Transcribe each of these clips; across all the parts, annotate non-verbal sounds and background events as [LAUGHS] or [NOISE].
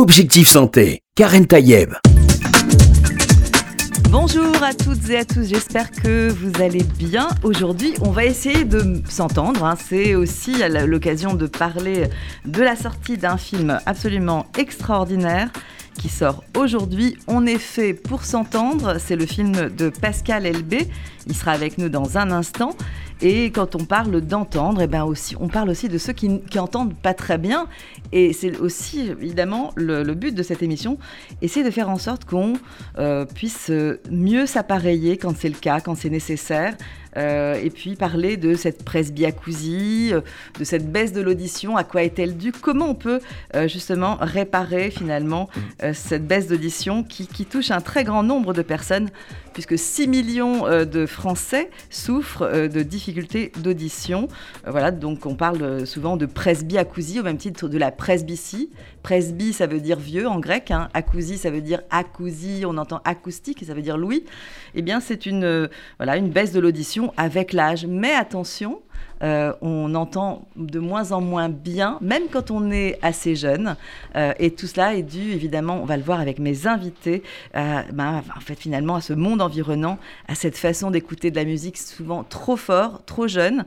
Objectif Santé, Karen Tayeb. Bonjour à toutes et à tous, j'espère que vous allez bien. Aujourd'hui, on va essayer de s'entendre. hein. C'est aussi l'occasion de parler de la sortie d'un film absolument extraordinaire qui sort aujourd'hui. On est fait pour s'entendre. C'est le film de Pascal Elbé. Il sera avec nous dans un instant. Et quand on parle d'entendre, eh ben aussi, on parle aussi de ceux qui, qui entendent pas très bien. Et c'est aussi évidemment le, le, but de cette émission, essayer de faire en sorte qu'on euh, puisse mieux s'appareiller quand c'est le cas, quand c'est nécessaire. Euh, et puis parler de cette presbyacousie, euh, de cette baisse de l'audition, à quoi est-elle due, comment on peut euh, justement réparer finalement cette baisse d'audition qui, touche un très grand nombre de personnes, puisque 6 millions de Français souffrent de difficultés d'audition. voilà, donc on parle souvent de presbyacousie au même titre de la presbytie. Presby, ça veut dire vieux en grec, hein. acousie, ça veut dire acousie, on entend acoustique, ça veut dire louis. Eh bien, c'est une, voilà, une baisse de l'audition avec l'âge. Mais attention, euh, on entend de moins en moins bien, même quand on est assez jeune. Euh, et tout cela est dû, évidemment, on va le voir avec mes invités, euh, ben, en fait, finalement, à ce monde environnant, à cette façon d'écouter de la musique souvent trop fort, trop jeune.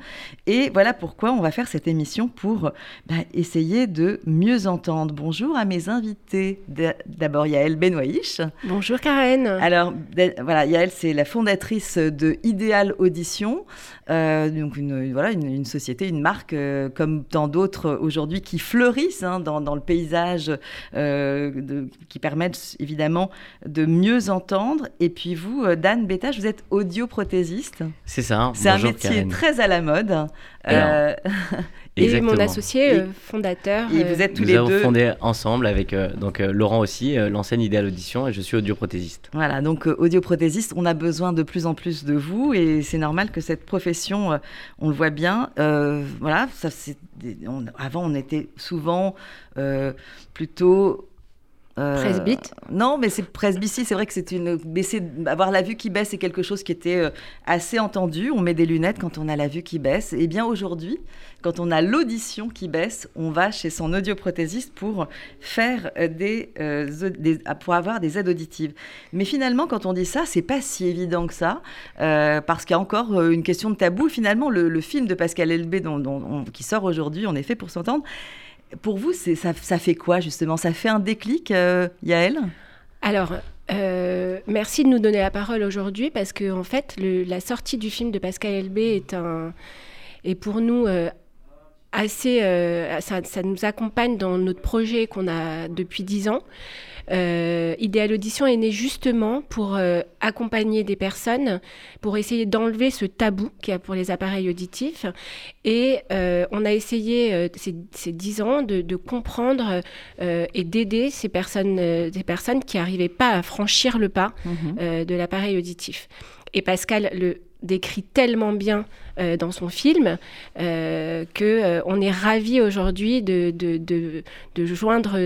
Et voilà pourquoi on va faire cette émission pour ben, essayer de mieux entendre. Bonjour à mes invités. D'abord, Yael Benoïch. Bonjour Karen. Alors, voilà, Yael, c'est la fondatrice de Idéal Audition, donc une, voilà, une une, société, une marque, euh, comme tant d'autres aujourd'hui, qui fleurissent hein, dans, dans, le paysage, euh, de, qui permettent évidemment de mieux entendre. Et puis vous, euh, Dan Bétage, vous êtes audioprothésiste. C'est ça. C'est un métier Karen. très à la mode. [LAUGHS] Euh, et mon associé euh, fondateur. Et vous êtes tous nous les avons deux. fondé ensemble avec euh, donc Laurent aussi l'enseigne Idéal Audition et je suis audioprothésiste. Voilà, donc audioprothésiste, on a besoin de plus en plus de vous et c'est normal que cette profession, on le voit bien, voilà, ça c'est on, avant on était souvent plutôt euh, Presbyte Non, mais c'est presbytie, c'est vrai que c'est une. Baisser, avoir la vue qui baisse, c'est quelque chose qui était euh, assez entendu. On met des lunettes quand on a la vue qui baisse. Et bien aujourd'hui, quand on a l'audition qui baisse, on va chez son audioprothésiste pour faire des, euh, des, pour avoir des aides auditives. Mais finalement, quand on dit ça, c'est pas si évident que ça, euh, parce qu'il y a encore une question de tabou. Finalement, le, le film de Pascal Elbé dont, dont, on, qui sort aujourd'hui, on est fait pour s'entendre pour vous, ça, fait quoi justement? Ça fait un déclic, euh, Yael Alors, euh, merci de nous donner la parole aujourd'hui parce que en fait, la sortie du film de Pascal Elbé est un est pour nous euh, assez, euh, ça, ça, nous accompagne dans notre projet qu'on a depuis dix ans. Euh, Idéal Audition est né justement pour euh, accompagner des personnes, pour essayer d'enlever ce tabou qu'il y a pour les appareils auditifs. Et euh, on a essayé ces, ces, dix ans de, de comprendre et d'aider ces personnes, des personnes qui n'arrivaient pas à franchir le pas mmh. de l'appareil auditif. Et Pascal le décrit tellement bien euh, dans son film euh, que euh, on est ravi aujourd'hui de, joindre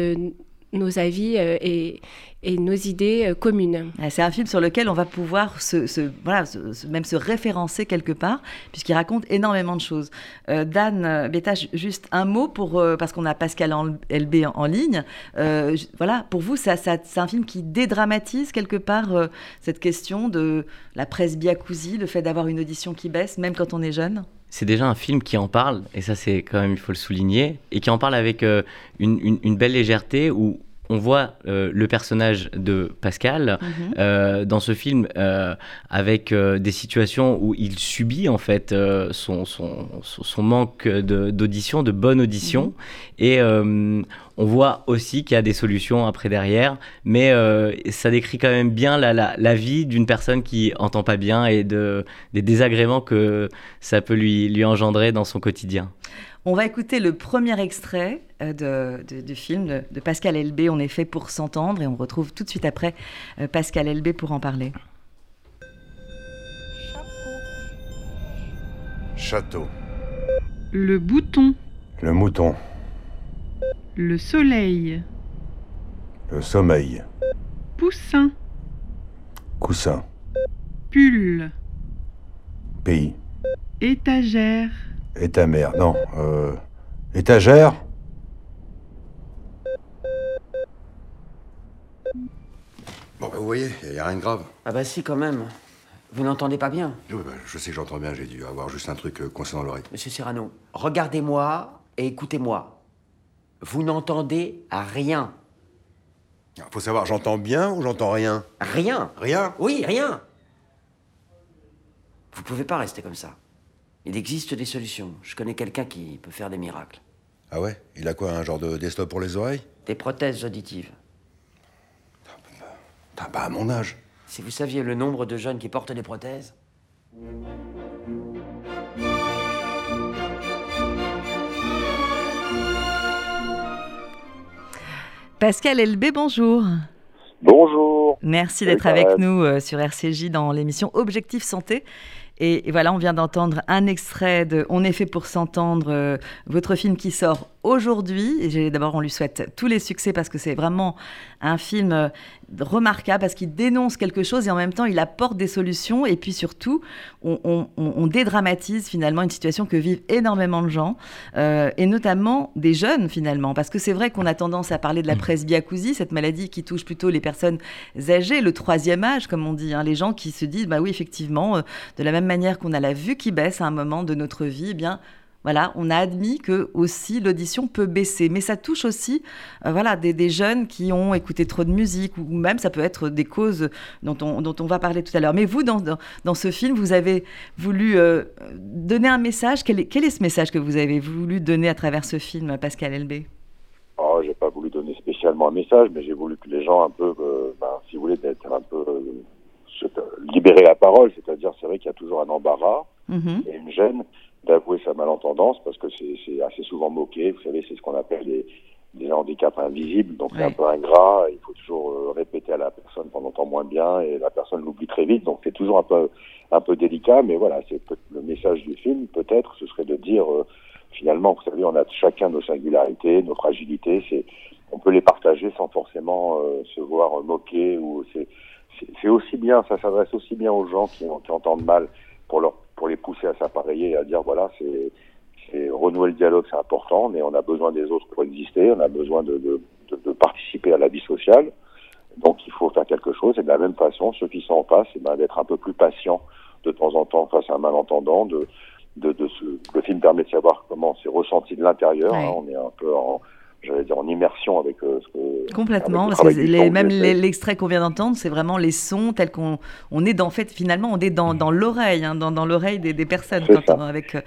nos avis et, et, nos idées communes. C'est un film sur lequel on va pouvoir se, se voilà, se, même se référencer quelque part, puisqu'il raconte énormément de choses. Euh, Dan Bétage, juste un mot pour euh, parce qu'on a Pascal LB en, en ligne. Euh, voilà, pour vous, ça, ça, c'est un film qui dédramatise quelque part euh, cette question de la presbyacousie, le fait d'avoir une audition qui baisse, même quand on est jeune? C'est déjà un film qui en parle, et ça c'est quand même, il faut le souligner, et qui en parle avec euh, une, une, une, belle légèreté où on voit euh, le personnage de Pascal -hmm. euh, dans ce film euh, avec des situations où il subit en fait son, son, son, manque d'audition, de, de, bonne audition, -hmm. et on voit aussi qu'il y a des solutions après derrière, mais ça décrit quand même bien la, la, la vie d'une personne qui entend pas bien et de, des désagréments que ça peut lui, lui engendrer dans son quotidien. On va écouter le premier extrait euh, de, de, du film de, de, Pascal Elbé, On est fait pour s'entendre, et on retrouve tout de suite après euh, Pascal Elbé pour en parler. Château. Le bouton. Le mouton. Le soleil. Le sommeil. Poussin. Coussin. Pull. Pays. Étagère. Étamère, non. Euh, étagère Vous voyez, il n'y a rien de grave. Ah bah si, quand même. Vous n'entendez pas bien. Oui, bah, je sais que j'entends bien, j'ai dû avoir juste un truc euh, coincé dans l'oreille. Monsieur Serrano, regardez-moi et écoutez-moi. Vous n'entendez rien. Ah, Faut savoir, j'entends bien ou j'entends rien? Rien. Rien? Oui, rien. Vous pouvez pas rester comme ça. Il existe des solutions. Je connais quelqu'un qui peut faire des miracles. Ah ouais? Il a quoi, un genre de desktop pour les oreilles? Des prothèses auditives. Putain, pas à mon âge. Si vous saviez le nombre de jeunes qui portent des prothèses. Pascal Elbé, bonjour. Bonjour. Merci d'être avec nous euh, sur RCJ dans l'émission Objectif Santé. Et, voilà, on vient d'entendre un extrait de On est fait pour s'entendre, euh, votre film qui sort aujourd'hui. D'abord, on lui souhaite tous les succès parce que c'est vraiment un film euh, remarquable parce qu'il dénonce quelque chose et en même temps, il apporte des solutions. Et puis surtout, on, on- on- on dédramatise finalement une situation que vivent énormément de gens euh, et notamment des jeunes finalement. Parce que c'est vrai qu'on a tendance à parler de la presbyacousie, cette maladie qui touche plutôt les personnes âgées, le troisième âge, comme on dit. hein. les gens qui se disent, bah oui, effectivement, euh, de la même manière qu'on a la vue qui baisse à un moment de notre vie, eh bien. Voilà, on a admis que aussi l'audition peut baisser, mais ça touche aussi, euh, voilà, des, des jeunes qui ont écouté trop de musique ou même ça peut être des causes dont on, dont on va parler tout à l'heure. Mais vous, dans, dans, dans ce film, vous avez voulu euh, donner un message. Quel est, quel est ce message que vous avez voulu donner à travers ce film, Pascal Elbé? Oh, j'ai pas voulu donner spécialement un message, mais j'ai voulu que les gens un peu, euh, ben, si vous voulez, d'être un peu se- libérer la parole. C'est-à-dire, c'est vrai qu'il y a toujours un embarras Mhm. et une gêne d'avouer sa malentendance parce que c'est assez souvent moqué. Vous savez, c'est ce qu'on appelle les handicaps invisibles. Donc c'est un peu ingrat. Il faut toujours euh, répéter à la personne qu'on entend moins bien et la personne l'oublie très vite. Donc c'est toujours un peu un peu délicat. Mais voilà, c'est le message du film. Peut-être, ce serait de dire euh, finalement, vous savez, on a chacun nos singularités, nos fragilités. C'est on peut les partager sans forcément euh, se voir moquer ou c'est aussi bien, ça s'adresse aussi bien aux gens qui, qui entendent mal pour leur pour les pousser à s'appareiller et à dire voilà c'est renouer le dialogue c'est important mais on a besoin des autres pour exister on a besoin de, de, de, de participer à la vie sociale donc il faut faire quelque chose et de la même façon ceux qui sont en face eh ben, d'être un peu plus patients de temps en temps face à un malentendant de de, de ce, le film permet de savoir comment c'est ressenti de l'intérieur Ouais. hein. on est un peu en j'allais dire en immersion avec euh, ce que Complètement, avec parce que les- son même l'extrait qu'on vient d'entendre, c'est vraiment les sons tels qu'on on est dans, en fait, finalement, on est dans, dans l'oreille, hein, dans, dans l'oreille des, des personnes. Quand on- avec, euh,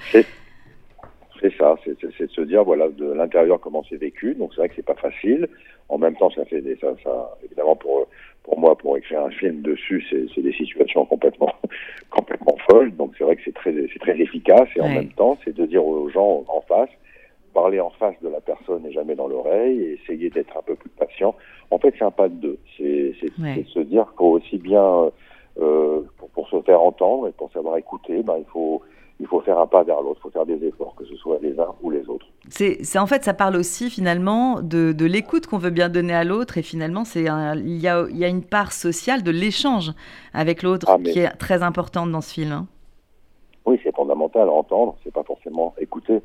C'est ça, c'est de se dire voilà de l'intérieur comment c'est vécu. Donc c'est vrai que c'est pas facile. En même temps, ça fait des, ça, ça évidemment pour pour moi pour écrire un film dessus, c'est c'est des situations complètement [LAUGHS] complètement folles. Donc c'est vrai que c'est très c'est très efficace et en Ouais. même temps c'est de dire aux gens en face parler en face de la personne et jamais dans l'oreille et essayer d'être un peu plus patient. En fait, c'est un pas de deux. C'est Ouais. se dire qu'au aussi bien euh, pour, pour se faire entendre et pour savoir écouter, ben, il faut il faut faire un pas vers l'autre, il faut faire des efforts, que ce soit les uns ou les autres. c'est en fait, ça parle aussi finalement de, de l'écoute qu'on veut bien donner à l'autre, et finalement, c'est il y a, il y a une part sociale de l'échange avec l'autre Ah, qui est très importante dans ce film. hein. Oui, c'est fondamental entendre, c'est pas forcément écouter.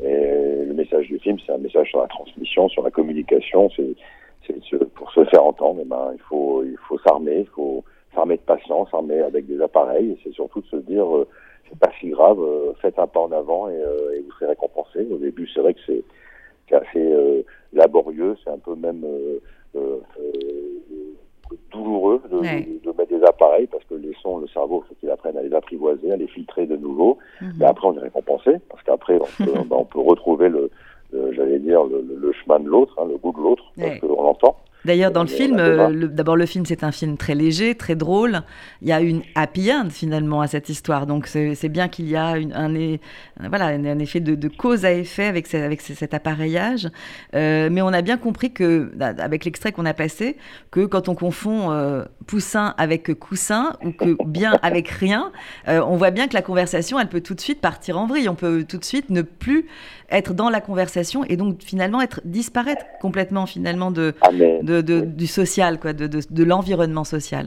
Et le message du film, c'est un message sur la transmission, sur la communication. C'est, pour se faire entendre, eh ben, il faut, il faut s'armer, il faut s'armer de patience, s'armer avec des appareils. Et c'est surtout de se dire, euh, c'est pas si grave, euh, faites un pas en avant et, euh, et vous serez récompensé. Au début, c'est vrai que c'est, assez euh, laborieux, c'est un peu même euh, euh, douloureux de, Ouais. de- de mettre des appareils parce que les sons, le cerveau, faut qu'il apprenne à les apprivoiser, à les filtrer de nouveau. Mhm. Mais après, on est récompensé parce qu'après, on peut, [LAUGHS] ben, on peut retrouver le, le- j'allais dire, le, le- chemin de l'autre, hein, le goût de l'autre, parce qu'on l'entend. D'ailleurs, dans le film, euh, d'abord le film, c'est un film très léger, très drôle. Il y a une happy end finalement à cette histoire, donc c'est bien qu'il y a une- un, voilà, un, un effet de, de cause à effet avec, ce- avec ce- cet appareillage. Euh, mais on a bien compris que, avec l'extrait qu'on a passé, que quand on confond euh, poussin avec coussin ou que [LAUGHS] bien avec rien, euh, on voit bien que la conversation, elle peut tout de suite partir en vrille. On peut tout de suite ne plus être dans la conversation et donc finalement être disparaître complètement finalement de Ah, mais, de, de- oui. du social, quoi, de, de, de l'environnement social.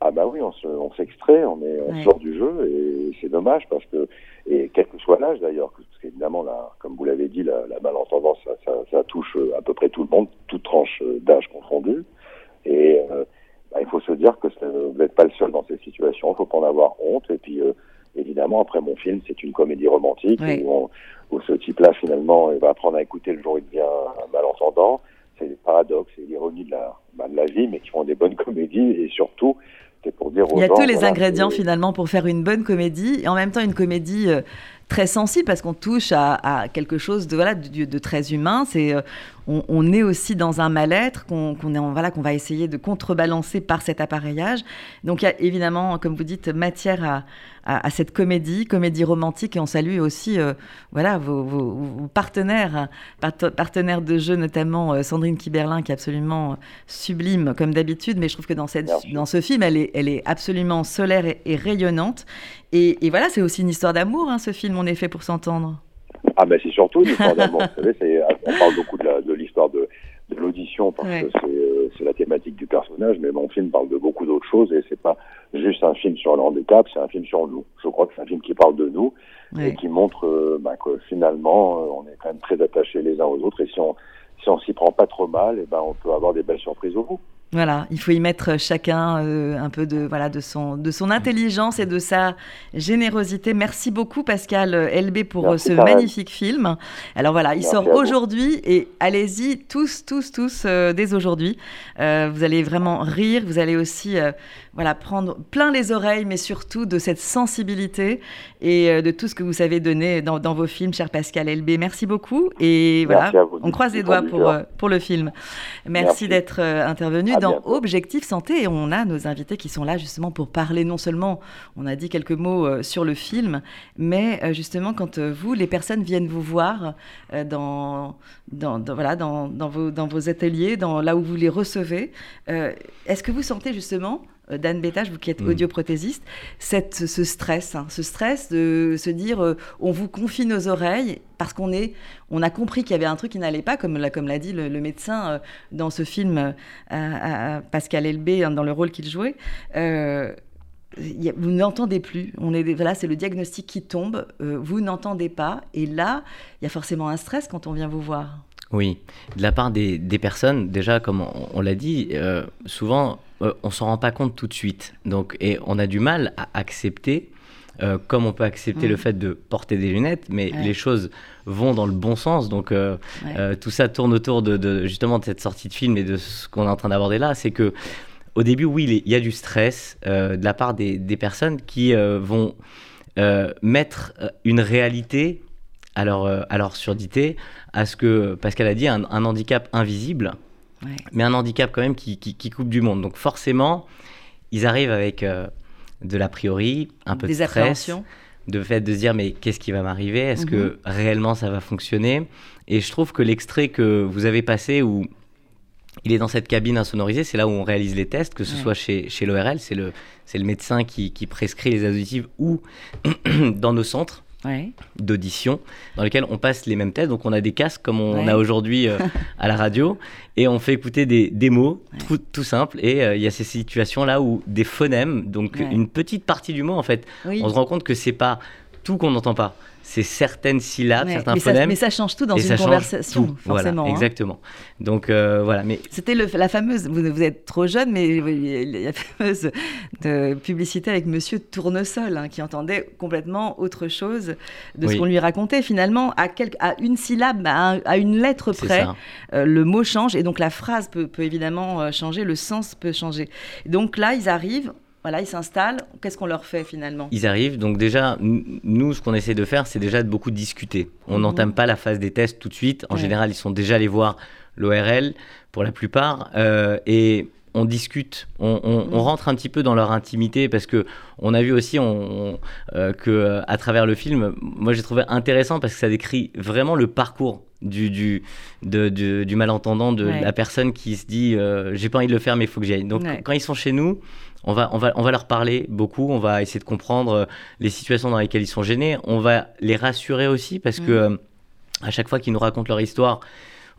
ah bah oui, on se- on s'extrait, on, est, on Ouais. sort du jeu et c'est dommage parce que, et quel que soit l'âge d'ailleurs, parce qu'évidemment, comme vous l'avez dit, la, la malentendance, ça, ça, ça touche euh, à peu près tout le monde, toute tranche euh, d'âge confondue. Et euh, bah, il faut se attention, faut pas en avoir honte. Et puis, euh, évidemment, après mon film, c'est une comédie romantique Oui. où, on- où ce type-là, finalement, il va apprendre à écouter le jour où il devient un malentendant. C'est le paradoxe et l'ironie de la, bah, de la vie, mais qui font des bonnes [LAUGHS] comédies. Et surtout, c'est pour dire aux Il y a gens, tous les voilà, ingrédients finalement pour faire une bonne comédie et en même temps une comédie euh, très sensible parce qu'on touche à, à quelque chose de voilà de, de très humain. C'est euh, on, on est aussi dans un mal-être qu'on voilà qu'on va essayer de contrebalancer par cet appareillage. Donc il y a évidemment, comme vous dites, matière à, à- à cette comédie, comédie romantique et on salue aussi euh, voilà vos, vos- vos partenaires, part- partenaires de jeu notamment euh, Sandrine Kiberlin qui est absolument sublime comme d'habitude, mais je trouve que dans cette dans ce film elle est elle est absolument solaire et, et rayonnante. Et, et voilà, c'est aussi une histoire d'amour, hein, ce film, On est fait pour s'entendre. Ah ben c'est surtout une histoire d'amour. [LAUGHS] Vous savez, on parle beaucoup de l'histoire de, de l'audition parce Ouais. que c'est, euh, la thématique du personnage, mais mon film parle de beaucoup d'autres choses et c'est pas juste un film sur le handicap, c'est un film sur nous. Je crois que c'est un film qui parle de nous Ouais. et qui montre euh, ben, que finalement euh, on est quand même très attachés les uns aux autres et si on si on s'y prend pas trop mal, et ben on peut avoir des belles surprises au bout. Voilà, il faut y mettre chacun euh, un peu de voilà de son de son intelligence et de sa générosité. Merci beaucoup Pascal LB pour euh, Merci, ce magnifique film. Alors voilà, il Merci sort aujourd'hui et allez-y tous tous tous euh, dès aujourd'hui. Euh, vous allez vraiment rire, vous allez aussi voilà prendre plein les oreilles, mais surtout de cette sensibilité et de tout ce que vous savez donner dans, dans vos films, cher Pascal LB. Merci beaucoup et voilà, on croise les doigts pour pour le film. Merci, Merci. d'être intervenu dans. Objectif Santé et on a nos invités qui sont là justement pour parler non seulement, on a dit quelques mots euh, sur le film, mais euh, justement quand euh, vous, les personnes viennent vous voir dans, dans, dans- voilà, dans, dans vos, dans vos ateliers, dans, là où vous les recevez, est-ce que vous sentez justement euh, Dan Bétage, vous qui êtes Mm. audioprothésiste, cette, ce stress, hein, ce stress de se dire euh, on vous confie nos oreilles parce qu'on est, on a compris qu'il y avait un truc qui n'allait pas, comme l'a, comme l'a dit le, le médecin euh, dans ce film euh, à- à Pascal Elbé hein, dans le rôle qu'il jouait. A- vous n'entendez plus. On est, voilà, c'est le diagnostic qui tombe. vous n'entendez pas. Et là, il y a forcément un stress quand on vient vous voir. Oui, de la part des, des personnes, déjà, comme on, on l'a dit, souvent, euh, on s'en rend pas compte tout de suite. Donc, et on a du mal à accepter, euh, comme on peut accepter Mm. le fait de porter des lunettes, mais Ouais. les choses vont dans le bon sens. Donc, euh, Ouais. euh, tout ça tourne autour de, de- justement de cette sortie de film et de ce qu'on est en train d'aborder là. C'est que, au début, oui, il y- a du stress de la part des, des personnes qui vont mettre une réalité à leur, à leur surdité, à ce que Pascal a dit, un, un handicap invisible, Ouais. mais un handicap quand même qui, qui, qui coupe du monde. Donc forcément, ils arrivent avec euh, de l'a priori, un peu Des de stress, de fait de se dire mais qu'est-ce qui va m'arriver? Est-ce Mhm. que réellement ça va fonctionner? Et je trouve que l'extrait que vous avez passé où il est dans cette cabine insonorisée, c'est là où on réalise les tests, que ce Ouais. soit chez, chez l'ORL, c'est le, le médecin qui, qui prescrit les additifs ou [CLEARS THROAT] dans nos centres Ouais. d'audition dans lesquels on passe les mêmes tests. Donc on a des casques comme on Ouais. a aujourd'hui euh, [LAUGHS] à la radio et on fait écouter des, des mots Ouais. tout, tout simples. Et euh, il y a ces situations là où des phonèmes, donc une petite partie du mot en fait, Oui. on se rend compte que c'est pas tout qu'on n'entend pas. C'est certaines syllabes, Ouais. certains mais, ça, phonèmes. mais ça change tout dans une ça conversation, tout. forcément. Voilà, hein. exactement. Donc euh, voilà, mais C'était la fameuse, vous, vous êtes trop jeune, mais la fameuse de publicité avec Monsieur Tournesol, hein, qui entendait complètement autre chose de ce qu'on lui racontait. Finalement, à, quelque- à une syllabe, à, un- à une lettre près, ça. euh, le mot change et donc la phrase peut, peut évidemment euh, changer, le sens peut changer. Donc là, ils arrivent, voilà, ils s'installent. Qu'est-ce qu'on leur fait finalement? Ils arrivent, donc déjà, nous, ce qu'on essaie de faire, c'est déjà de beaucoup discuter. On Mhm. n'entame pas la phase des tests tout de suite. En Ouais. général, ils sont déjà allés voir l'ORL, pour la plupart, euh, et on discute, on, on- Mhm. on rentre un petit peu dans leur intimité, parce que on a vu aussi on, euh, que euh, à travers le film, moi j'ai trouvé intéressant parce que ça décrit vraiment le parcours du, du, de- du malentendant, de Ouais. la personne qui se dit euh, j'ai pas envie de le faire, mais il faut que j'y aille. Donc Ouais. quand ils sont chez nous, on va, on, va, on va leur parler beaucoup, on va essayer de comprendre euh, les situations dans lesquelles ils sont gênés, on va les rassurer aussi parce que Mhm. euh, à chaque fois qu'ils nous racontent leur histoire,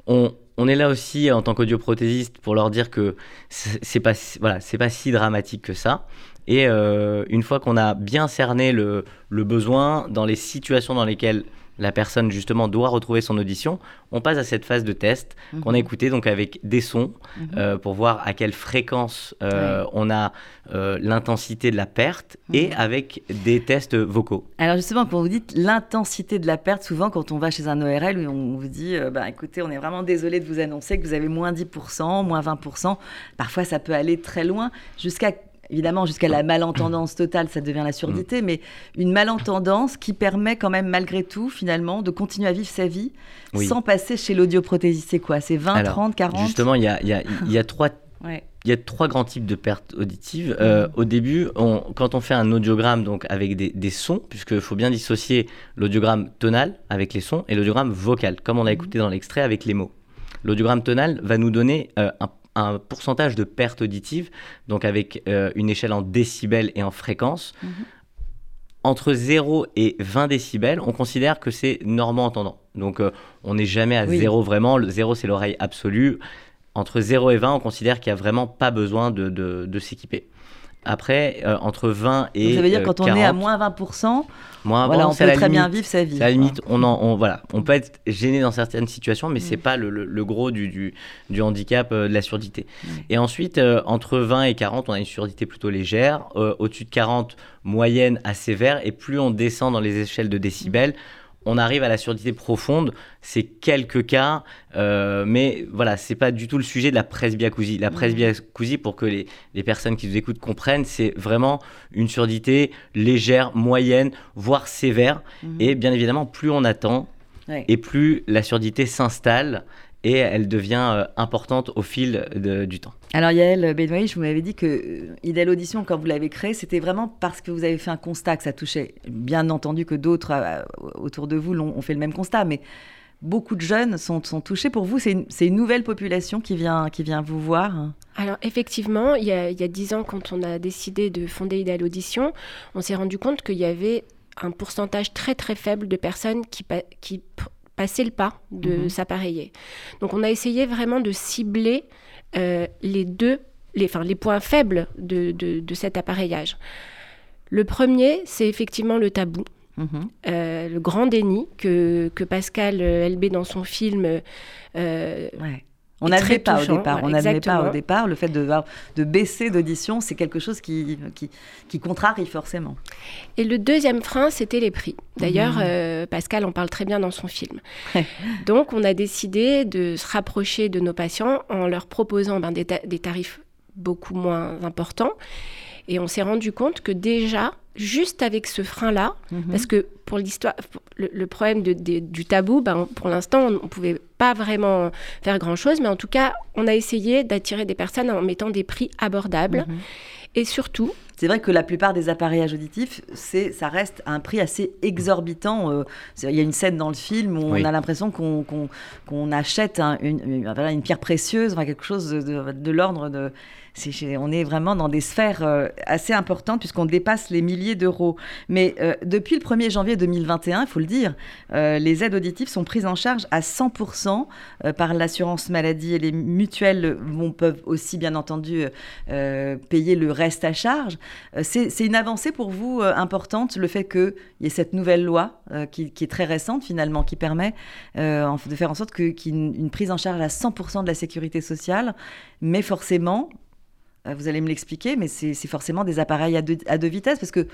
on, on est là aussi en tant qu'audioprothésiste pour leur dire que c'est pas, si- voilà, c'est pas si dramatique que ça. Et euh, une fois qu'on a bien cerné le, le besoin dans les situations dans lesquelles la personne justement doit retrouver son audition, on passe à cette phase de test qu'on a Mhm. écouté donc avec des sons Mhm. euh, pour voir à quelle fréquence euh, on a euh, l'intensité de la perte et Mhm. avec des tests vocaux. Alors justement, quand vous dites l'intensité de la perte, souvent quand on va chez un ORL, on vous dit, bah, écoutez, on est vraiment désolé de vous annoncer que vous avez moins 10%, moins 20%. Parfois, ça peut aller très loin, jusqu'à évidemment jusqu'à la malentendance totale, ça devient la surdité, mais une malentendance qui permet quand même malgré tout, finalement, de continuer à vivre sa vie Oui. sans passer chez l'audioprothésiste. C'est quoi? C'est 20, Alors, 30, 40 Justement, il y a, il y a- il y a trois [LAUGHS] Ouais. Il y a trois grands types de pertes auditives. Euh, au début, on- quand on fait un audiogramme donc avec des, des sons, puisqu'il faut bien dissocier l'audiogramme tonal avec les sons et l'audiogramme vocal, comme on a écouté dans l'extrait avec les mots. L'audiogramme tonal va nous donner euh, un, un pourcentage de pertes auditives, donc avec euh, une échelle en décibels et en fréquence. Mhm. Entre 0 et 20 décibels, on considère que c'est normand entendant. Donc euh, on n'est jamais à Oui. 0 vraiment. Le 0, c'est l'oreille absolue. Entre 0 et 20, on considère qu'il n'y a vraiment pas besoin de, de- de s'équiper. Après, euh, entre 20 et Donc ça veut dire euh, quand on 40, est à moins 20%, moins voilà, 20, on c'est peut très bien vivre sa vie. C'est à la limite, on, en, on, voilà, on peut être gêné dans certaines situations, mais c'est Mm. pas le, le- le gros du, du, du handicap euh, de la surdité. Ouais. Et ensuite, euh, entre 20 et 40, on a une surdité plutôt légère. Au-dessus de 40, moyenne à sévère. Et plus on descend dans les échelles de décibels, on arrive à la surdité profonde. C'est quelques cas, euh, mais voilà, c'est pas du tout le sujet de la presbyacousie. La presbyacousie, pour que les, les personnes qui nous écoutent comprennent, c'est vraiment une surdité légère, moyenne, voire sévère. Mhm. Et bien évidemment, plus on attend, Ouais. et plus la surdité s'installe et elle devient euh, importante au fil de- du temps. Alors Yael Benoît, je vous m'avais dit que euh, Idéal Audition, quand vous l'avez créé, c'était vraiment parce que vous avez fait un constat que ça touchait. Bien entendu que d'autres euh, autour de vous l'ont- ont fait le même constat, mais beaucoup de jeunes sont, sont touchés. Pour vous, c'est une, une nouvelle population qui vient, qui vient vous voir Alors effectivement, il y, a, 10 ans, quand on a décidé de fonder Idéal Audition, on s'est rendu compte qu'il y avait un pourcentage très très faible de personnes qui, qui p- passaient le pas de Mhm. s'appareiller. Donc on a essayé vraiment de cibler euh, les deux, les, enfin, les points faibles de, de- de cet appareillage. Le premier, c'est effectivement le tabou. Mhm. Euh, le grand déni que, que Pascal euh, Elbé dans son film euh, Ouais. On très pas au départ. ouais, On pas au départ. Le fait de, de baisser d'audition, c'est quelque chose qui, qui, qui contrarie forcément. Et le deuxième frein, c'était les prix. D'ailleurs, Mhm. euh, Pascal en parle très bien dans son film. [LAUGHS] Donc, on a décidé de se rapprocher de nos patients en leur proposant ben, des, ta- des tarifs beaucoup moins importants. Et on s'est rendu compte que déjà, juste avec ce frein-là, Mhm. parce que pour l'histoire, le, le problème de- de- du tabou, ben, pour l'instant, on ne pouvait pas vraiment faire grand-chose, mais en tout cas, on a essayé d'attirer des personnes en mettant des prix abordables. Mhm. Et surtout, C'est vrai que la plupart des appareillages auditifs, c'est, ça reste à un prix assez exorbitant. euh, Il y a une scène dans le film où Oui. on a l'impression qu'on, achète un- une, pierre précieuse, enfin, quelque chose de, de- de l'ordre de... on est vraiment dans des sphères euh, assez importantes puisqu'on dépasse les milliers d'euros. Mais euh, depuis le 1er janvier 2021, il faut le dire, euh, les aides auditives sont prises en charge à 100% euh, par l'assurance maladie et les mutuelles vont, peuvent aussi bien entendu euh, payer le reste à charge. Euh, C'est une avancée pour vous euh, importante, le fait qu'il y ait cette nouvelle loi euh, qui, est très récente finalement, qui permet de faire en sorte que- qu'il y ait une, une prise en charge à 100% de la sécurité sociale, mais forcément, vous allez me l'expliquer, mais c'est forcément des appareils à deux, à deux vitesses, parce que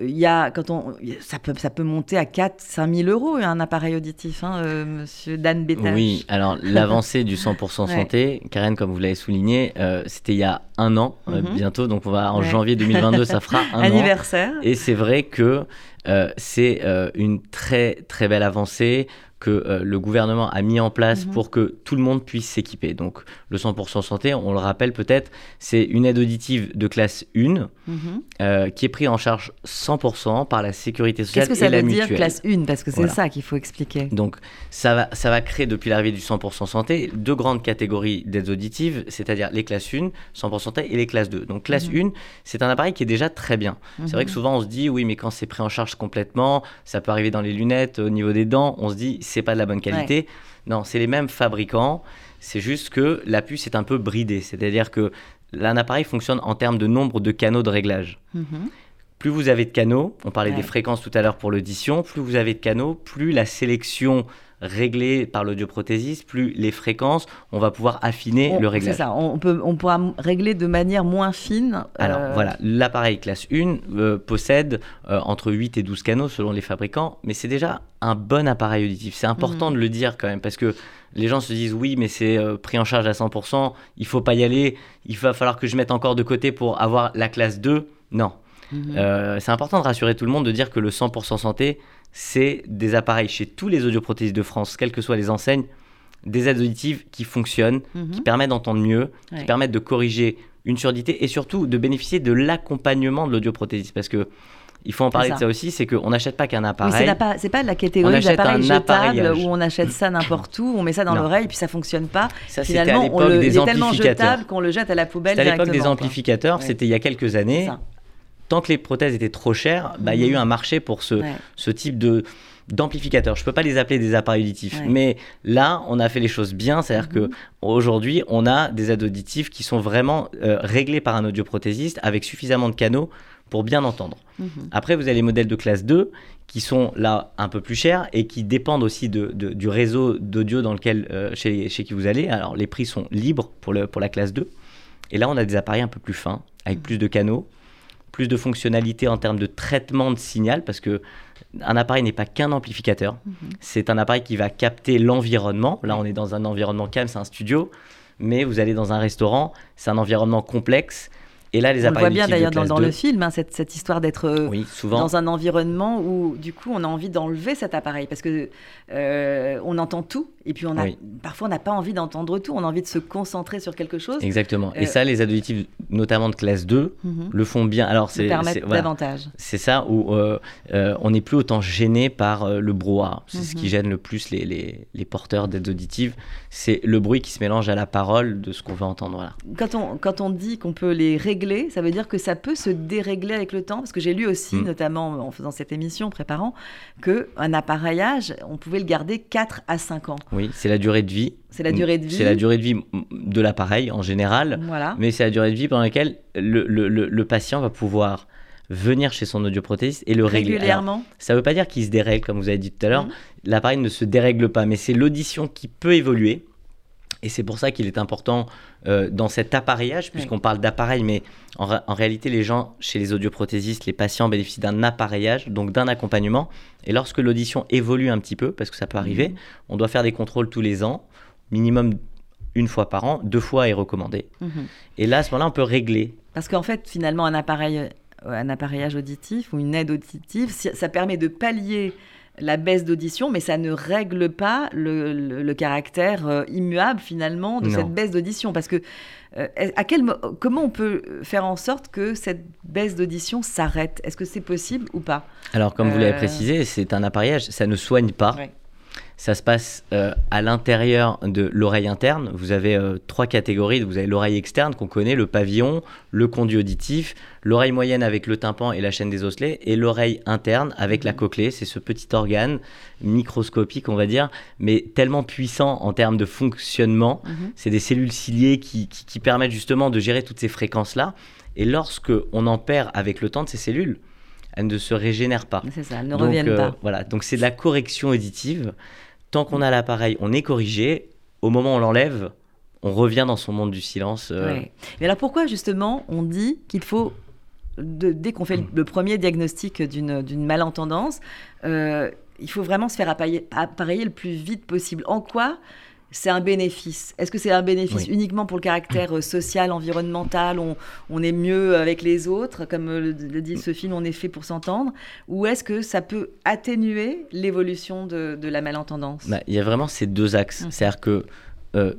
il y a, quand on, ça, peut, ça peut monter à 4 5 000 euros un appareil auditif, hein, euh, monsieur Dan Bétage. Oui, alors [LAUGHS] l'avancée du 100% Ouais. santé, Karen, comme vous l'avez souligné, euh, c'était il y a un an euh, Mhm. bientôt, donc on va en Ouais. janvier 2022, ça fera [LAUGHS] un an. Anniversaire. Et c'est vrai que c'est une très très belle avancée que euh, le gouvernement a mis en place Mhm. pour que tout le monde puisse s'équiper. Donc le 100% santé, on le rappelle peut-être, c'est une aide auditive de classe 1 Mhm. euh, qui est prise en charge 100% par la sécurité sociale Qu'est-ce que ça veut dire mutuelle. classe 1 Parce que c'est Voilà. ça qu'il faut expliquer. Donc ça va, ça va créer depuis l'arrivée du 100% santé deux grandes catégories d'aides auditives, c'est-à-dire les classes 1, 100% santé, et les classes 2. Donc classe Mhm. 1, c'est un appareil qui est déjà très bien. C'est vrai que souvent on se dit oui mais quand c'est pris en charge complètement, ça peut arriver dans les lunettes, au niveau des dents, on se dit c'est pas de la bonne qualité. Non, c'est les mêmes fabricants, c'est juste que la puce est un peu bridée, c'est-à-dire que un appareil fonctionne en termes de nombre de canaux de réglage. Mhm. plus vous avez de canaux, on parlait Ouais. des fréquences tout à l'heure pour l'audition, plus vous avez de canaux, plus la sélection réglée par l'audioprothésiste, plus les fréquences, on va pouvoir affiner On- le C'est réglage. ça, on, peut, on pourra régler de manière moins fine. Alors euh, voilà, l'appareil classe 1 euh, possède euh, entre 8 et 12 canaux selon les fabricants, mais c'est déjà un bon appareil auditif. C'est important Mhm. de le dire quand même, parce que les gens se disent oui, mais c'est pris en charge à 100%, il faut pas y aller, il va falloir que je mette encore de côté pour avoir la classe 2. Non. mhm. Euh, c'est important de rassurer tout le monde, de dire que le 100% santé, c'est des appareils chez tous les audioprothésistes de France, quelles que soient les enseignes, des aides auditives qui fonctionnent, Mhm. qui permettent d'entendre mieux, Ouais. qui permettent de corriger une surdité et surtout de bénéficier de l'accompagnement de l'audioprothésiste. Parce que il faut en parler ça. de ça aussi, c'est qu'on n'achète pas qu'un Oui, appareil. c'est pas- c'est pas la catégorie jetables appareillage. où on achète ça n'importe où, on met ça dans l'oreille puis ça fonctionne pas. ça, à Finalement, on le, des il est tellement jetable qu'on le jette à la poubelle C'était à l'époque des amplificateurs, c'était il y a quelques années. Tant que les prothèses étaient trop chères, bah, il y a Mhm. eu un marché pour ce, Ouais. ce type de d'amplificateurs. Je peux pas les appeler des appareils auditifs, Ouais. mais là, on a fait les choses bien, c'est-à-dire Mhm. que aujourd'hui, on a des aides auditives qui sont vraiment euh, réglées par un audioprothésiste avec suffisamment de canaux pour bien entendre. Mhm. Après, vous avez les modèles de classe 2 qui sont là un peu plus chers et qui dépendent aussi de, de- du réseau d'audio dans lequel, euh, chez, chez qui vous allez. Alors, les prix sont libres pour, le, pour la classe 2. Et là, on a des appareils un peu plus fins, avec plus de canaux, plus de fonctionnalités en termes de traitement de signal, parce que un appareil n'est pas qu'un amplificateur. C'est un appareil qui va capter l'environnement. Là, on est dans un environnement calme, c'est un studio. Mais vous allez dans un restaurant, c'est un environnement complexe. Et là, les On le appareils voit bien d'ailleurs dans, classe dans 2, le film, hein, cette, cette histoire d'être euh, Oui, dans un environnement où du coup on a envie d'enlever cet appareil parce que euh, on entend tout et puis on a Oui. parfois on n'a pas envie d'entendre tout, on a envie de se concentrer sur quelque chose. Exactement. Euh, Et ça, les auditifs, notamment de classe 2, Mhm. le font bien. Alors, c'est voilà. davantage. C'est ça où euh, euh, on n'est plus autant gêné par euh, le brouhaha. C'est ce Mhm. qui gêne le plus les, les, les porteurs d'aides auditives. C'est le bruit qui se mélange à la parole de ce qu'on veut entendre. Voilà. Quand on, quand on dit qu'on peut les régler, ça veut dire que ça peut se dérégler avec le temps. Parce que j'ai lu aussi, Mm. notamment en faisant cette émission, en préparant, qu'un appareillage, on pouvait le garder 4 à 5 ans. Oui, c'est la durée de vie. C'est la durée de vie. C'est la durée de vie de l'appareil en général. Voilà. Mais c'est la durée de vie pendant laquelle le, le- le- le patient va pouvoir venir chez son audioprothésiste et le régler. Alors, Régulièrement. Ça ne veut pas dire qu'il se dérègle, comme vous avez dit tout à l'heure. Mhm. L'appareil ne se dérègle pas, mais c'est l'audition qui peut évoluer. Et c'est pour ça qu'il est important euh, dans cet appareillage, puisqu'on parle d'appareil, mais en, réalité, les gens, chez les audioprothésistes, les patients bénéficient d'un appareillage, donc d'un accompagnement. Et lorsque l'audition évolue un petit peu, parce que ça peut arriver, Mhm. on doit faire des contrôles tous les ans, minimum une fois par an, deux fois est recommandé. Mhm. Et là, à ce moment-là, on peut régler. Parce qu'en fait, finalement, un, appareil, un appareillage auditif ou une aide auditive, ça permet de pallier la baisse d'audition, mais ça ne règle pas le, le- le caractère euh, immuable finalement de Non. cette baisse d'audition. Parce que euh, à quel, mo- comment on peut faire en sorte que cette baisse d'audition s'arrête? Est-ce que c'est possible ou pas? Alors, comme vous l'avez Euh, précisé, c'est un appareillage, ça ne soigne pas. Ouais. Ça se passe euh, à l'intérieur de l'oreille interne. Vous avez euh, trois catégories. Vous avez l'oreille externe qu'on connaît, le pavillon, le conduit auditif, l'oreille moyenne avec le tympan et la chaîne des osselets, et l'oreille interne avec la cochlée. C'est ce petit organe microscopique, on va dire, mais tellement puissant en termes de fonctionnement. Mhm. C'est des cellules ciliées qui, qui- qui permettent justement de gérer toutes ces fréquences-là. Et lorsque on en perd avec le temps de ces cellules, elles ne se régénèrent pas. C'est ça, elles ne Donc, reviennent euh, pas. Voilà, donc c'est de la correction auditive. Tant qu'on a l'appareil, on est corrigé. Au moment où on l'enlève, on revient dans son monde du silence. euh, Ouais. Mais alors pourquoi justement on dit qu'il faut, de- dès qu'on fait le, premier diagnostic d'une d'une malentendance, euh, il faut vraiment se faire appareiller, appareiller le plus vite possible? En quoi c'est un bénéfice Est-ce que c'est un bénéfice Oui. uniquement pour le caractère euh, social, environnemental on, on est mieux avec les autres, comme euh, le, le dit ce film, on est fait pour s'entendre Ou est-ce que ça peut atténuer l'évolution de, de la malentendance? Bah, Il y a vraiment ces deux axes. Mm. C'est-à-dire que euh,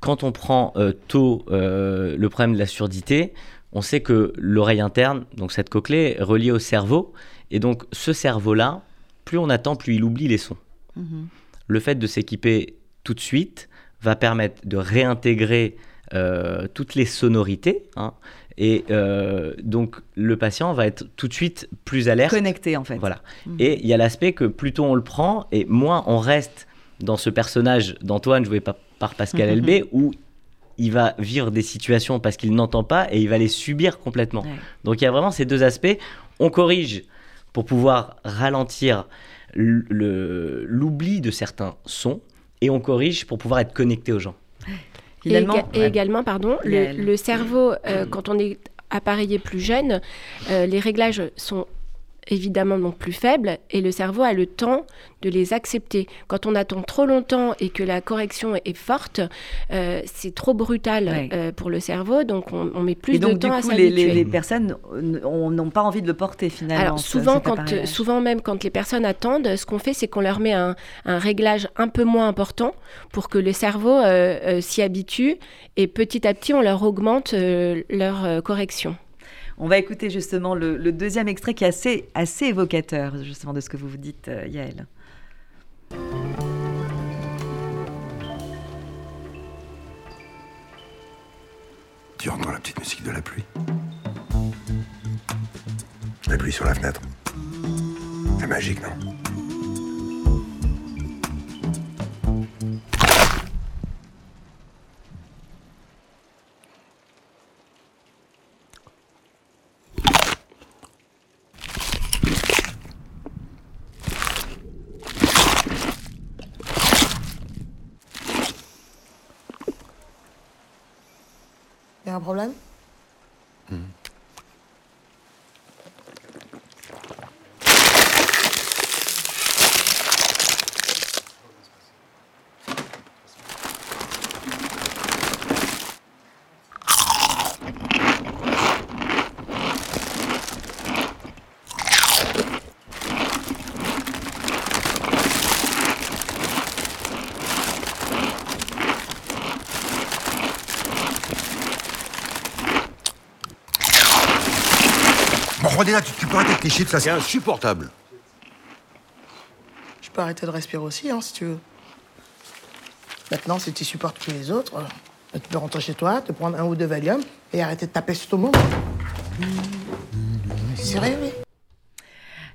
quand on prend euh, tôt euh, le problème de la surdité, on sait que l'oreille interne, donc cette cochlée, est reliée au cerveau. Et donc ce cerveau-là, plus on attend, plus il oublie les sons. Mhm. le fait de s'équiper tout de suite va permettre de réintégrer euh, toutes les sonorités. hein, et euh, donc, le patient va être tout de suite plus alerte. Connecté en fait. Voilà. Mhm. Et il y a l'aspect que plus tôt on le prend, et moins on reste dans ce personnage d'Antoine, joué par, par Pascal Mhm. Elbé, où il va vivre des situations parce qu'il n'entend pas et il va les subir complètement. Ouais. Donc il y a vraiment ces deux aspects. On corrige pour pouvoir ralentir l'oubli de certains sons et on corrige pour pouvoir être connecté aux gens. Et, Finalement, et ouais. également, pardon, le cerveau, euh, quand on est appareillé plus jeune, euh, les réglages sont évidemment donc plus faibles et le cerveau a le temps de les accepter. Quand on attend trop longtemps et que la correction est forte, euh, c'est trop brutal Ouais. euh, pour le cerveau, donc on, on met plus et donc, de temps à coup, les, s'habituer. les- les personnes on- n'ont pas envie de le porter finalement. Alors souvent, quand, souvent même quand les personnes attendent, ce qu'on fait, c'est qu'on leur met un, un réglage un peu moins important pour que le cerveau euh, s'y habitue et petit à petit, on leur augmente leur correction. On va écouter justement le, deuxième extrait qui est assez, assez évocateur justement de ce que vous vous dites, euh, Yael. Tu entends la petite musique de la pluie? La pluie sur la fenêtre? C'est magique, non? Y a tu, tu peux arrêter avec tes chips, ça C'est insupportable. Je peux arrêter de respirer aussi, hein, si tu veux. Maintenant, si tu supportes plus les autres, euh, tu peux rentrer chez toi, te prendre un ou deux Valium et arrêter de taper sur tout le monde. Sérieux, oui.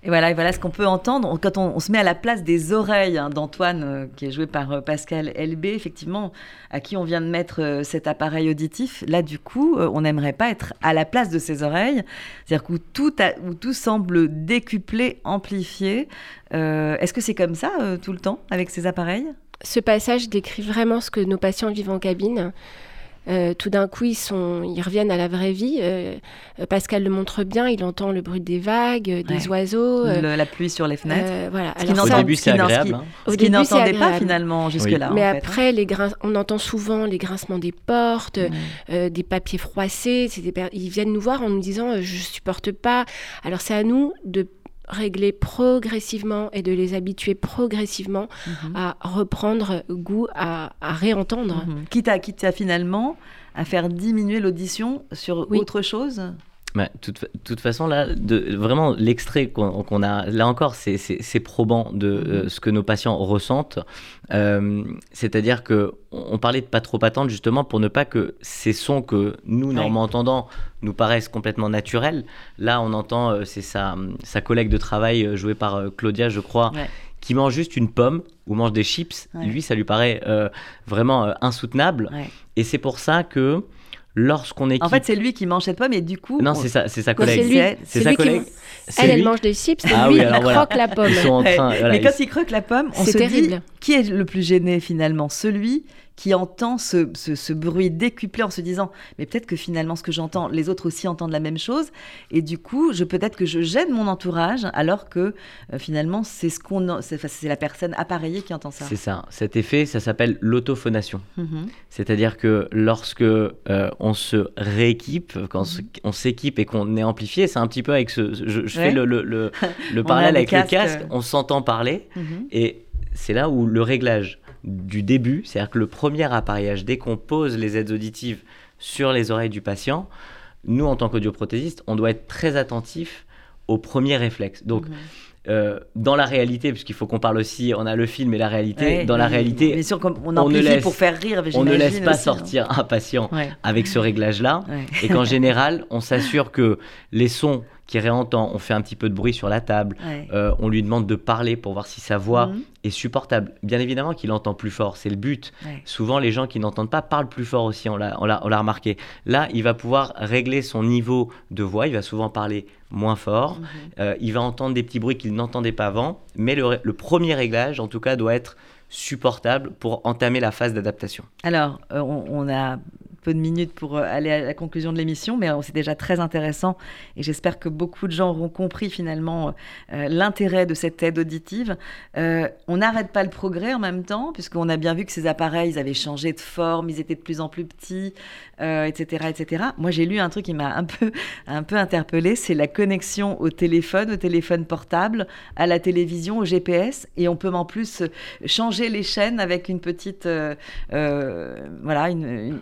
Et voilà, et voilà ce qu'on peut entendre quand on, se met à la place des oreilles hein, d'Antoine, euh, qui est joué par euh, Pascal LB, effectivement, à qui on vient de mettre euh, cet appareil auditif. Là, du coup, on n'aimerait pas être à la place de ses oreilles, c'est-à-dire où tout, semble décuplé, amplifié. Est-ce que c'est comme ça tout le temps avec ces appareils? Ce passage décrit vraiment ce que nos patients vivent en cabine. Euh, tout d'un coup, ils, sont, ils reviennent à la vraie vie. Euh, euh, Pascal le montre bien, il entend le bruit des vagues, euh, des Ouais. oiseaux. euh, Le- La pluie sur les fenêtres euh, voilà. Ce qui Alors n'entend- ça- Au début, c'est agréable, hein. Au Ce qu'ils début, c'est n'entendaient pas finalement jusque-là. Mais en fait, hein. après, les grin- on entend souvent les grincements des portes, Ouais. euh, des papiers froissés. c'est des per- Ils viennent nous voir en nous disant euh, je supporte pas. Alors c'est à nous de régler progressivement et de les habituer progressivement Mhm. à reprendre goût à, à réentendre. Mhm. Quitte, à, quitte à finalement à faire diminuer l'audition sur Oui. autre chose Bah, toute, toute façon, là, de, vraiment, l'extrait qu'on a, là encore, c'est- probant de euh, ce que nos patients ressentent. Euh, C'est-à-dire que on parlait de pas trop attendre justement pour ne pas que ces sons que nous, Ouais. normalement entendant, nous paraissent complètement naturels. Là, on entend, euh, c'est sa, sa collègue de travail jouée par Claudia, je crois, Ouais. qui mange juste une pomme ou mange des chips. Ouais. Lui, ça lui paraît euh, vraiment euh, insoutenable. Ouais. Et c'est pour ça que lorsqu'on équipe... En fait, c'est lui qui mange cette pomme et du coup. Non, on- c'est sa, c'est sa collègue. c'est sa lui qui- Elle, elle mange des chips, et Ah lui, oui, il alors voilà. croque la pomme. Ils sont en train. voilà, mais ils- quand il croque la pomme, on C'est se terrible. dit qui est le plus gêné finalement? Celui qui entend ce, ce- ce bruit décuplé en se disant mais peut-être que finalement ce que j'entends, les autres aussi entendent la même chose et du coup je peut-être que je gêne mon entourage alors que euh, finalement c'est ce qu'on c'est la personne appareillée qui entend ça. C'est ça. Cet effet, ça s'appelle l'autophonation. Mhm. C'est-à-dire que lorsque euh, on se rééquipe, quand on se- on s'équipe et qu'on est amplifié, c'est un petit peu avec ce. Je, je Ouais. fais le, le, le- [LAUGHS] parallèle avec le casque, on s'entend parler Mhm. et c'est là où le réglage du début, c'est-à-dire que le premier appareillage, dès qu'on pose les aides auditives sur les oreilles du patient, nous, en tant qu'audioprothésiste, on doit être très attentif au premier réflexe. Donc, Mhm. euh, dans la réalité, puisqu'il faut qu'on parle aussi, on a le film et la réalité, Ouais, dans la oui, réalité, bien sûr comme on on ne laisse- pour faire rire on ne laisse pas aussi, hein. sortir un patient Ouais. avec ce réglage-là, Ouais. et qu'en [LAUGHS] général, on s'assure que les sons qui réentend. On fait un petit peu de bruit sur la table. Ouais. Euh, on lui demande de parler pour voir si sa voix Mhm. est supportable. Bien évidemment qu'il entend plus fort, c'est le but. Ouais. Souvent, les gens qui n'entendent pas parlent plus fort aussi, on l'a, on l'a- on l'a remarqué. Là, il va pouvoir régler son niveau de voix, il va souvent parler moins fort, Mhm. Euh, il va entendre des petits bruits qu'il n'entendait pas avant, mais le, le premier réglage, en tout cas, doit être supportable pour entamer la phase d'adaptation. Alors, euh, on, on a peu de minutes pour euh, aller à la conclusion de l'émission, mais euh, c'est déjà très intéressant et j'espère que beaucoup de gens auront compris finalement euh, l'intérêt de cette aide auditive. On n'arrête pas le progrès en même temps, puisqu'on a bien vu que ces appareils ils avaient changé de forme, ils étaient de plus en plus petits, etc., etc. Moi, j'ai lu un truc qui m'a un peu, [LAUGHS] un peu interpellé, c'est la connexion au téléphone, au téléphone portable, à la télévision, au GPS, et on peut en plus changer les chaînes avec une petite, voilà, une-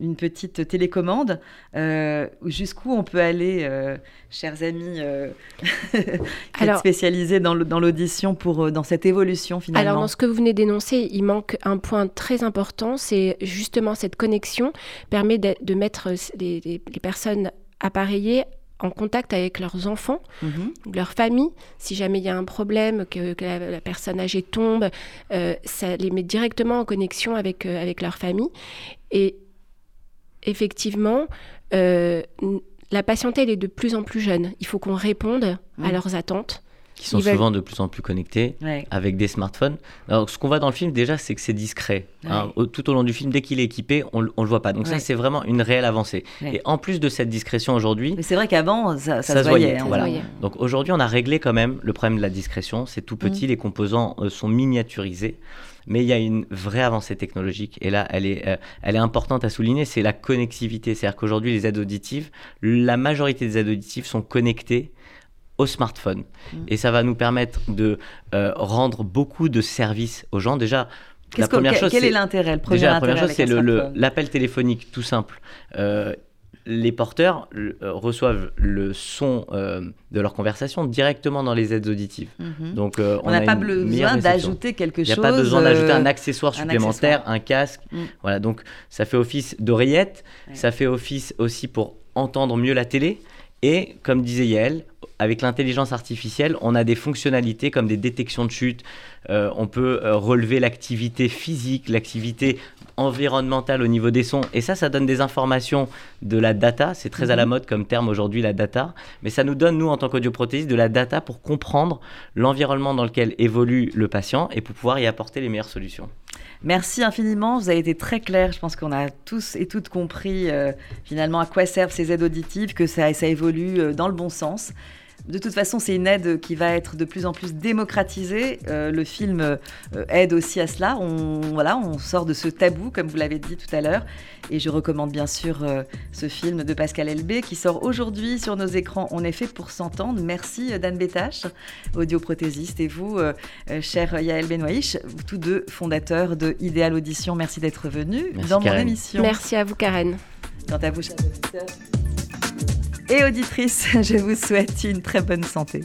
une petite télécommande. Euh, Jusqu'où on peut aller, euh, chers amis, euh, [LAUGHS] Alors- spécialisés dans l'audition pour dans cette évolution finalement. Alors, dans ce que vous venez d'énoncer, il manque un point très important, c'est justement cette connexion permet de, de mettre les, les- les personnes appareillées en contact avec leurs enfants, Mhm. leur famille. Si jamais il y a un problème, que, que la, la personne âgée tombe, euh, ça les met directement en connexion avec, euh, avec leur famille. Et effectivement, euh, la patientèle est de plus en plus jeune. Il faut qu'on réponde à leurs attentes. Qui sont veulent- souvent de plus en plus connectés Ouais. avec des smartphones. Alors, ce qu'on voit dans le film, déjà, c'est que c'est discret. hein. Au- tout au long du film, dès qu'il est équipé, on, on le voit pas. Donc, Ouais. ça, c'est vraiment une réelle avancée. Ouais. Et en plus de cette discrétion aujourd'hui, Mais c'est vrai qu'avant, ça, ça ça, se voyait. voyait. hein. voilà. voyait. Donc aujourd'hui, on a réglé quand même le problème de la discrétion. C'est tout Mm. petit, les composants euh, sont miniaturisés, mais il y a une vraie avancée technologique. Et là, elle est, euh, elle est importante à souligner, c'est la connectivité. C'est-à-dire qu'aujourd'hui, les aides auditives, la majorité des aides auditives sont connectées au smartphone. Mm. Et ça va nous permettre de euh, rendre beaucoup de services aux gens. Déjà, Qu'est-ce la première chose, quel est l'intérêt Déjà, la première chose, c'est l'appel téléphonique, tout simple. Euh, les porteurs euh, reçoivent le son euh, de leur conversation directement dans les aides auditives. Mhm. Donc, euh, On n'a pas besoin d'ajouter quelque Il n'y a chose. pas besoin d'ajouter un accessoire un supplémentaire, accessoire. un casque. Mm. Voilà, donc ça fait office d'oreillette, Ouais. ça fait office aussi pour entendre mieux la télé. Et comme disait Yael, avec l'intelligence artificielle, on a des fonctionnalités comme des détections de chute. Euh, on peut euh, relever l'activité physique, l'activité environnementale au niveau des sons. Et ça, ça donne des informations de la data. C'est très à la Mhm. mode comme terme aujourd'hui, la data. Mais ça nous donne, nous, en tant qu'audioprothésiste, de la data pour comprendre l'environnement dans lequel évolue le patient et pour pouvoir y apporter les meilleures solutions. Merci infiniment, vous avez été très clair. Je pense qu'on a tous et toutes compris euh, finalement à quoi servent ces aides auditives, que ça, ça évolue dans le bon sens. De toute façon, c'est une aide qui va être de plus en plus démocratisée. Euh, le film euh, aide aussi à cela. On, voilà, on sort de ce tabou, comme vous l'avez dit tout à l'heure. Et je recommande bien sûr euh, ce film de Pascal Elbé qui sort aujourd'hui sur nos écrans. On est fait pour s'entendre. Merci Dan Bétache, audioprothésiste, et vous, cher Yael Benoïch, vous tous deux fondateurs de Idéal Audition. Merci d'être venus Merci, dans mon Karen. émission. Merci à vous, Karen. Quant à vous, chers auditeurs et auditrices, [LAUGHS] je vous souhaite une très bonne santé.